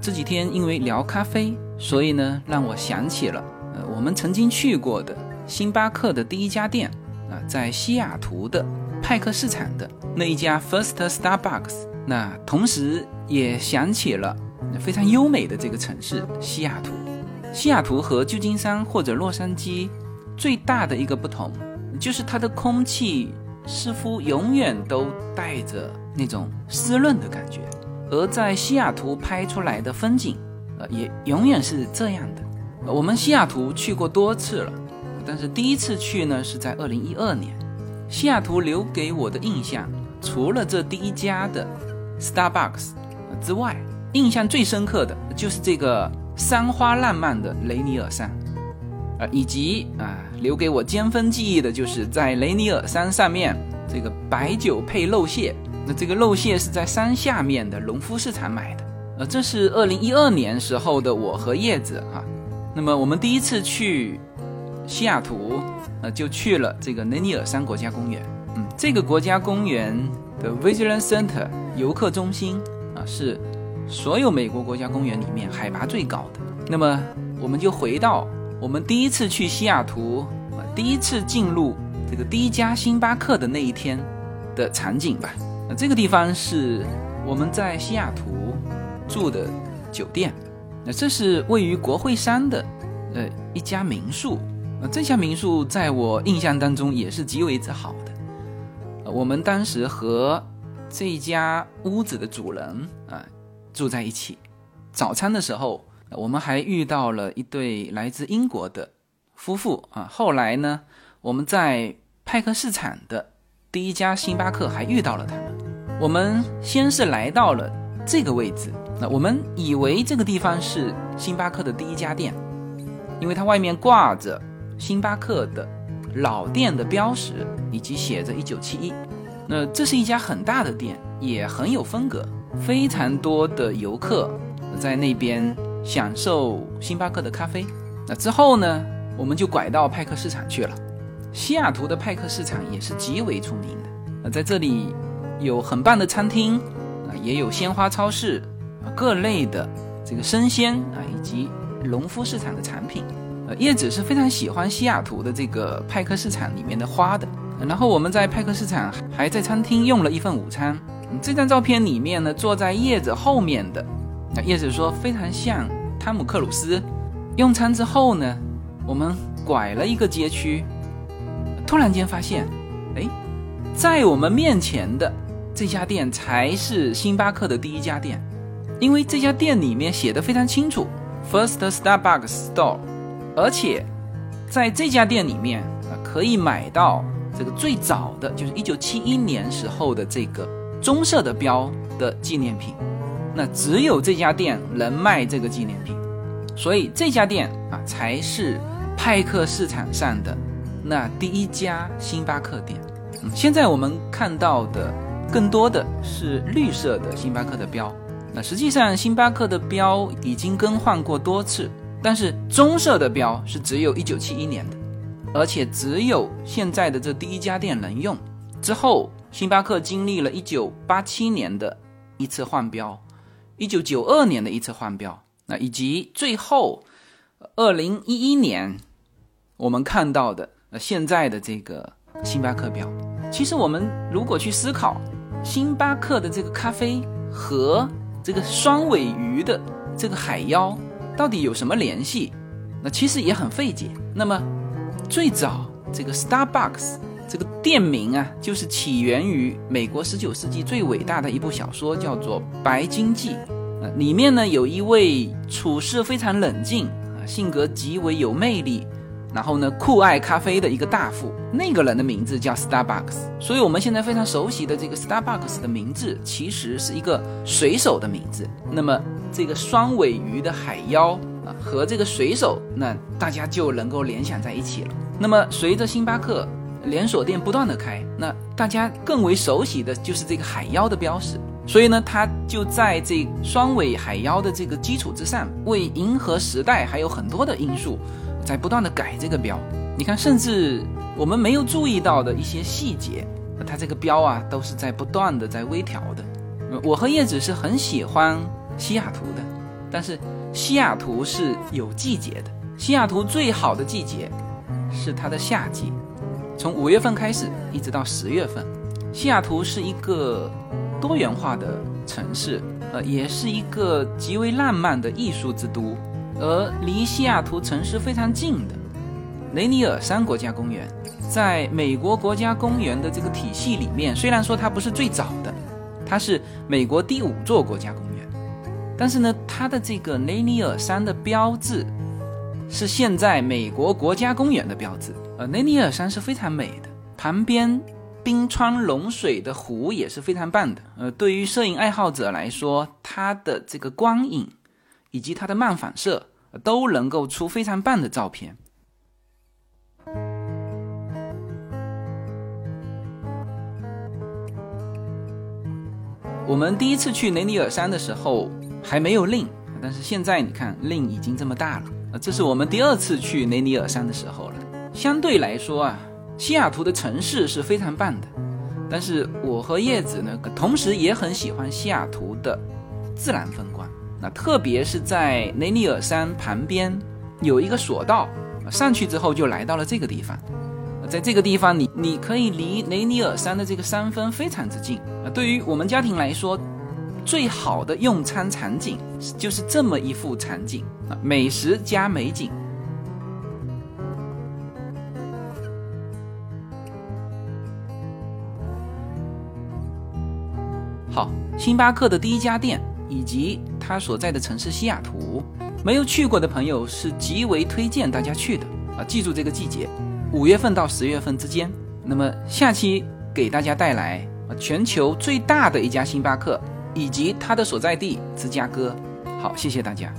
这几天因为聊咖啡，所以呢，让我想起了呃我们曾经去过的星巴克的第一家店啊，在西雅图的派克市场的那一家 First Starbucks。那同时也想起了非常优美的这个城市西雅图。西雅图和旧金山或者洛杉矶最大的一个不同，就是它的空气似乎永远都带着那种湿润的感觉。而在西雅图拍出来的风景，呃，也永远是这样的。我们西雅图去过多次了，但是第一次去呢是在二零一二年。西雅图留给我的印象，除了这第一家的 Starbucks 之外，印象最深刻的就是这个山花烂漫的雷尼尔山，啊，以及啊，留给我尖峰记忆的就是在雷尼尔山上面这个白酒配肉蟹。那这个肉蟹是在山下面的农夫市场买的，呃，这是二零一二年时候的我和叶子哈。那么我们第一次去西雅图，呃，就去了这个雷尼尔山国家公园。嗯，这个国家公园的 Vigilance Center 游客中心啊，是所有美国国家公园里面海拔最高的。那么我们就回到我们第一次去西雅图啊，第一次进入这个第一家星巴克的那一天的场景吧。这个地方是我们在西雅图住的酒店，那这是位于国会山的呃一家民宿，那这家民宿在我印象当中也是极为之好的。我们当时和这家屋子的主人啊住在一起，早餐的时候我们还遇到了一对来自英国的夫妇啊。后来呢，我们在派克市场的。第一家星巴克还遇到了他。我们先是来到了这个位置，那我们以为这个地方是星巴克的第一家店，因为它外面挂着星巴克的老店的标识，以及写着一九七一。那这是一家很大的店，也很有风格，非常多的游客在那边享受星巴克的咖啡。那之后呢，我们就拐到派克市场去了。西雅图的派克市场也是极为出名的，那，在这里有很棒的餐厅，啊，也有鲜花超市，啊，各类的这个生鲜啊，以及农夫市场的产品，呃，叶子是非常喜欢西雅图的这个派克市场里面的花的。然后我们在派克市场还在餐厅用了一份午餐，这张照片里面呢，坐在叶子后面的，那叶子说非常像汤姆克鲁斯。用餐之后呢，我们拐了一个街区。突然间发现，哎，在我们面前的这家店才是星巴克的第一家店，因为这家店里面写的非常清楚，First Starbucks Store，而且在这家店里面啊，可以买到这个最早的就是一九七一年时候的这个棕色的标的纪念品，那只有这家店能卖这个纪念品，所以这家店啊才是派克市场上的。那第一家星巴克店，现在我们看到的更多的是绿色的星巴克的标。那实际上星巴克的标已经更换过多次，但是棕色的标是只有一九七一年的，而且只有现在的这第一家店能用。之后，星巴克经历了一九八七年的一次换标，一九九二年的一次换标，那以及最后二零一一年我们看到的。呃，现在的这个星巴克标，其实我们如果去思考，星巴克的这个咖啡和这个双尾鱼的这个海妖到底有什么联系？那其实也很费解。那么，最早这个 Starbucks 这个店名啊，就是起源于美国十九世纪最伟大的一部小说，叫做《白鲸记》。呃，里面呢有一位处事非常冷静啊，性格极为有魅力。然后呢，酷爱咖啡的一个大富，那个人的名字叫 Starbucks，所以我们现在非常熟悉的这个 Starbucks 的名字，其实是一个水手的名字。那么这个双尾鱼的海妖啊，和这个水手，那大家就能够联想在一起了。那么随着星巴克连锁店不断的开，那大家更为熟悉的就是这个海妖的标识。所以呢，它就在这双尾海妖的这个基础之上，为迎合时代还有很多的因素。在不断的改这个标，你看，甚至我们没有注意到的一些细节，它这个标啊，都是在不断的在微调的。我和叶子是很喜欢西雅图的，但是西雅图是有季节的，西雅图最好的季节是它的夏季，从五月份开始一直到十月份。西雅图是一个多元化的城市，呃，也是一个极为浪漫的艺术之都。而离西雅图城市非常近的雷尼尔山国家公园，在美国国家公园的这个体系里面，虽然说它不是最早的，它是美国第五座国家公园，但是呢，它的这个雷尼尔山的标志是现在美国国家公园的标志。呃，雷尼尔山是非常美的，旁边冰川融水的湖也是非常棒的。呃，对于摄影爱好者来说，它的这个光影以及它的漫反射都能够出非常棒的照片。我们第一次去雷尼尔山的时候还没有令，但是现在你看令已经这么大了。这是我们第二次去雷尼尔山的时候了。相对来说啊，西雅图的城市是非常棒的，但是我和叶子呢，同时也很喜欢西雅图的自然风光。那特别是在雷尼尔山旁边有一个索道，上去之后就来到了这个地方。在这个地方，你你可以离雷尼尔山的这个山峰非常之近啊。对于我们家庭来说，最好的用餐场景就是这么一幅场景啊，美食加美景。好，星巴克的第一家店以及他所在的城市西雅图，没有去过的朋友是极为推荐大家去的啊！记住这个季节。五月份到十月份之间，那么下期给大家带来全球最大的一家星巴克以及它的所在地芝加哥。好，谢谢大家。